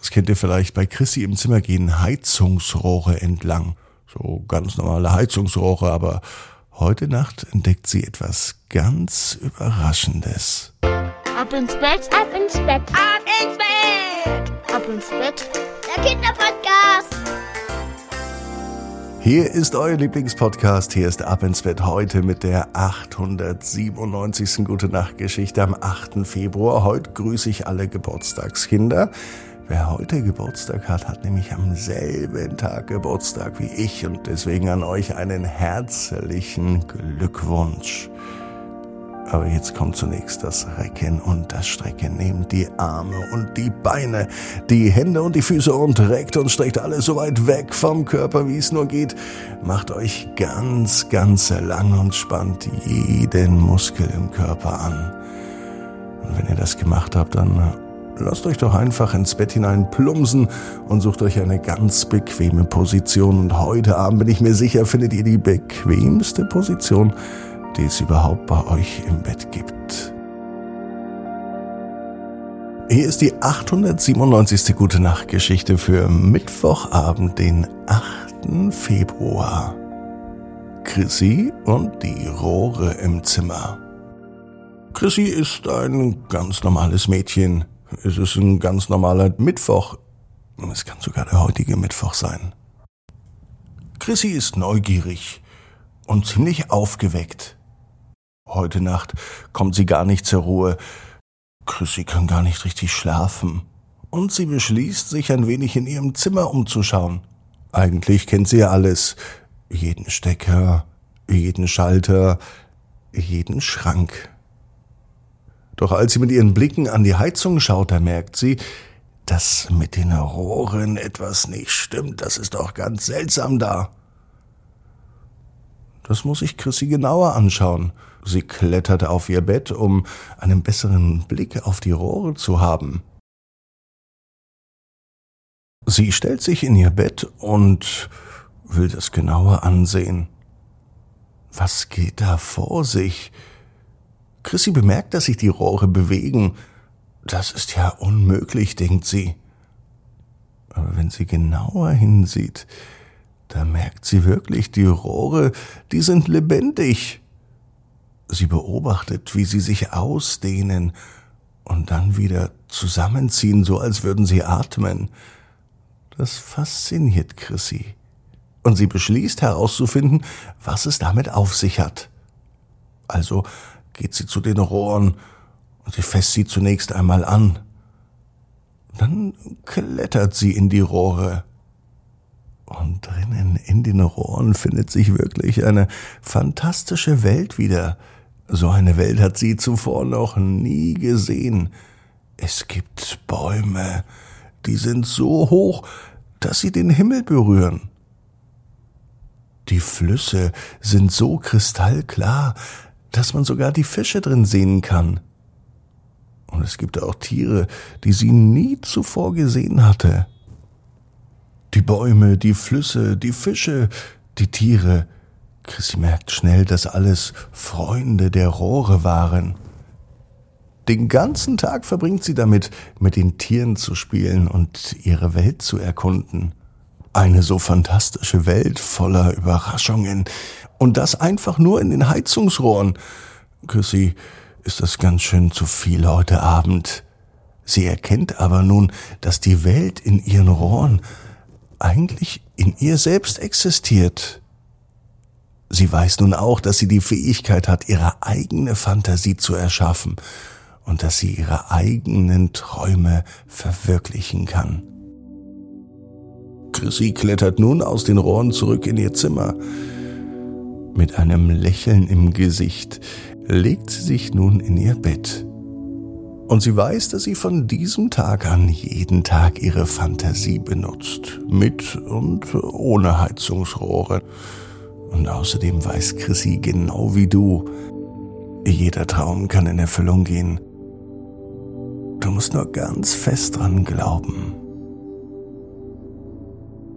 Das kennt ihr vielleicht bei Chrissy im Zimmer gehen Heizungsrohre entlang. So ganz normale Heizungsrohre, aber heute Nacht entdeckt sie etwas ganz Überraschendes. Ab ins Bett, ab ins Bett, ab ins Bett, ab ins Bett. Der Kinderpodcast. Hier ist euer Lieblingspodcast. Hier ist Ab ins Bett heute mit der 897. Gute Nacht Geschichte am 8. Februar. Heute grüße ich alle Geburtstagskinder. Wer heute Geburtstag hat, hat nämlich am selben Tag Geburtstag wie ich und deswegen an euch einen herzlichen Glückwunsch. Aber jetzt kommt zunächst das Recken und das Strecken. Nehmt die Arme und die Beine, die Hände und die Füße und reckt und streckt alles so weit weg vom Körper, wie es nur geht. Macht euch ganz, ganz lang und spannt jeden Muskel im Körper an. Und wenn ihr das gemacht habt, dann lasst euch doch einfach ins Bett hinein plumsen und sucht euch eine ganz bequeme Position. Und heute Abend bin ich mir sicher, findet ihr die bequemste Position, die es überhaupt bei euch im Bett gibt. Hier ist die 897. Gute Nacht Geschichte für Mittwochabend, den 8. Februar. Chrissy und die Rohre im Zimmer. Chrissy ist ein ganz normales Mädchen. Es ist ein ganz normaler Mittwoch. Es kann sogar der heutige Mittwoch sein. Chrissy ist neugierig und ziemlich aufgeweckt. Heute Nacht kommt sie gar nicht zur Ruhe. Chrissy kann gar nicht richtig schlafen. Und sie beschließt, sich ein wenig in ihrem Zimmer umzuschauen. Eigentlich kennt sie ja alles. Jeden Stecker, jeden Schalter, jeden Schrank. Doch als sie mit ihren Blicken an die Heizung schaut, da merkt sie, dass mit den Rohren etwas nicht stimmt. Das ist doch ganz seltsam da. Das muss ich Chrissy genauer anschauen. Sie kletterte auf ihr Bett, um einen besseren Blick auf die Rohre zu haben. Sie stellt sich in ihr Bett und will das genauer ansehen. Was geht da vor sich? Chrissy bemerkt, dass sich die Rohre bewegen. Das ist ja unmöglich, denkt sie. Aber wenn sie genauer hinsieht, da merkt sie wirklich, die Rohre, die sind lebendig. Sie beobachtet, wie sie sich ausdehnen und dann wieder zusammenziehen, so als würden sie atmen. Das fasziniert Chrissy. Und sie beschließt herauszufinden, was es damit auf sich hat. Also geht sie zu den Rohren und sie fasst sie zunächst einmal an. Dann klettert sie in die Rohre. Und drinnen in den Rohren findet sich wirklich eine fantastische Welt wieder. So eine Welt hat sie zuvor noch nie gesehen. Es gibt Bäume, die sind so hoch, dass sie den Himmel berühren. Die Flüsse sind so kristallklar, dass man sogar die Fische drin sehen kann. Und es gibt auch Tiere, die sie nie zuvor gesehen hatte. Die Bäume, die Flüsse, die Fische, die Tiere. Chrissy merkt schnell, dass alles Freunde der Rohre waren. Den ganzen Tag verbringt sie damit, mit den Tieren zu spielen und ihre Welt zu erkunden. Eine so fantastische Welt voller Überraschungen. Und das einfach nur in den Heizungsrohren. Chrissy, ist das ganz schön zu viel heute Abend. Sie erkennt aber nun, dass die Welt in ihren Rohren eigentlich in ihr selbst existiert. Sie weiß nun auch, dass sie die Fähigkeit hat, ihre eigene Fantasie zu erschaffen und dass sie ihre eigenen Träume verwirklichen kann. Chrissy klettert nun aus den Rohren zurück in ihr Zimmer. Mit einem Lächeln im Gesicht legt sie sich nun in ihr Bett. Und sie weiß, dass sie von diesem Tag an jeden Tag ihre Fantasie benutzt. Mit und ohne Heizungsrohre. Und außerdem weiß Chrissy genau wie du, jeder Traum kann in Erfüllung gehen. Du musst nur ganz fest dran glauben.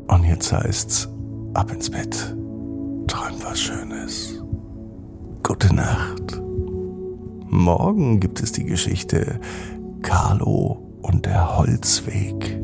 Und jetzt heißt's, ab ins Bett. Träum was Schönes. Gute Nacht. Morgen gibt es die Geschichte Carlo und der Holzweg.